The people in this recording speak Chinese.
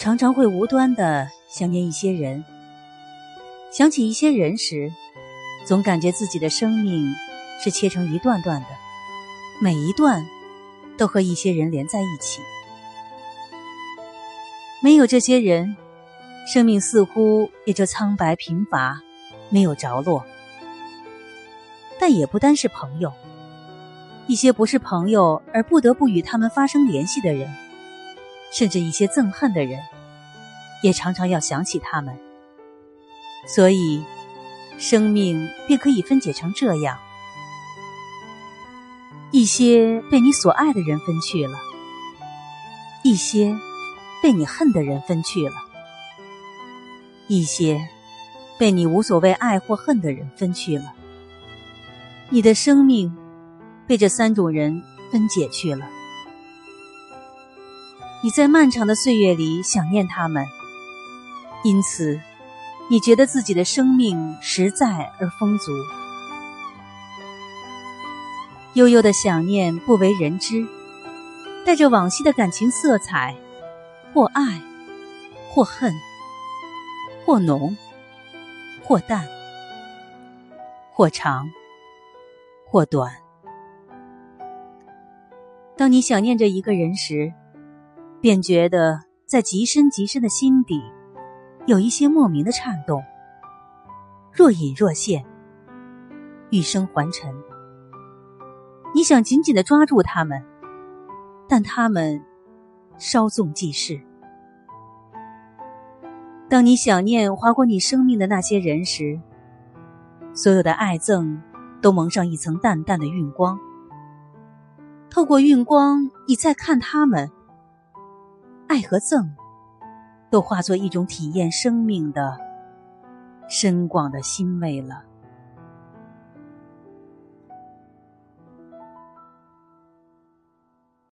常常会无端的想念一些人，想起一些人时，总感觉自己的生命是切成一段段的，每一段都和一些人连在一起。没有这些人，生命似乎也就苍白贫乏，没有着落。但也不单是朋友，一些不是朋友而不得不与他们发生联系的人。甚至一些憎恨的人，也常常要想起他们。所以，生命便可以分解成这样：一些被你所爱的人分去了，一些被你恨的人分去了，一些被你无所谓爱或恨的人分去了。你的生命被这三种人分解去了。你在漫长的岁月里想念他们，因此，你觉得自己的生命实在而丰足。悠悠的想念不为人知，带着往昔的感情色彩，或爱，或恨，或浓，或淡，或长，或短。当你想念着一个人时，便觉得在极深极深的心底，有一些莫名的颤动，若隐若现，欲生还尘。你想紧紧的抓住他们，但他们稍纵即逝。当你想念划过你生命的那些人时，所有的爱憎都蒙上一层淡淡的晕光。透过晕光，你再看他们。爱和憎，都化作一种体验生命的深广的欣慰了。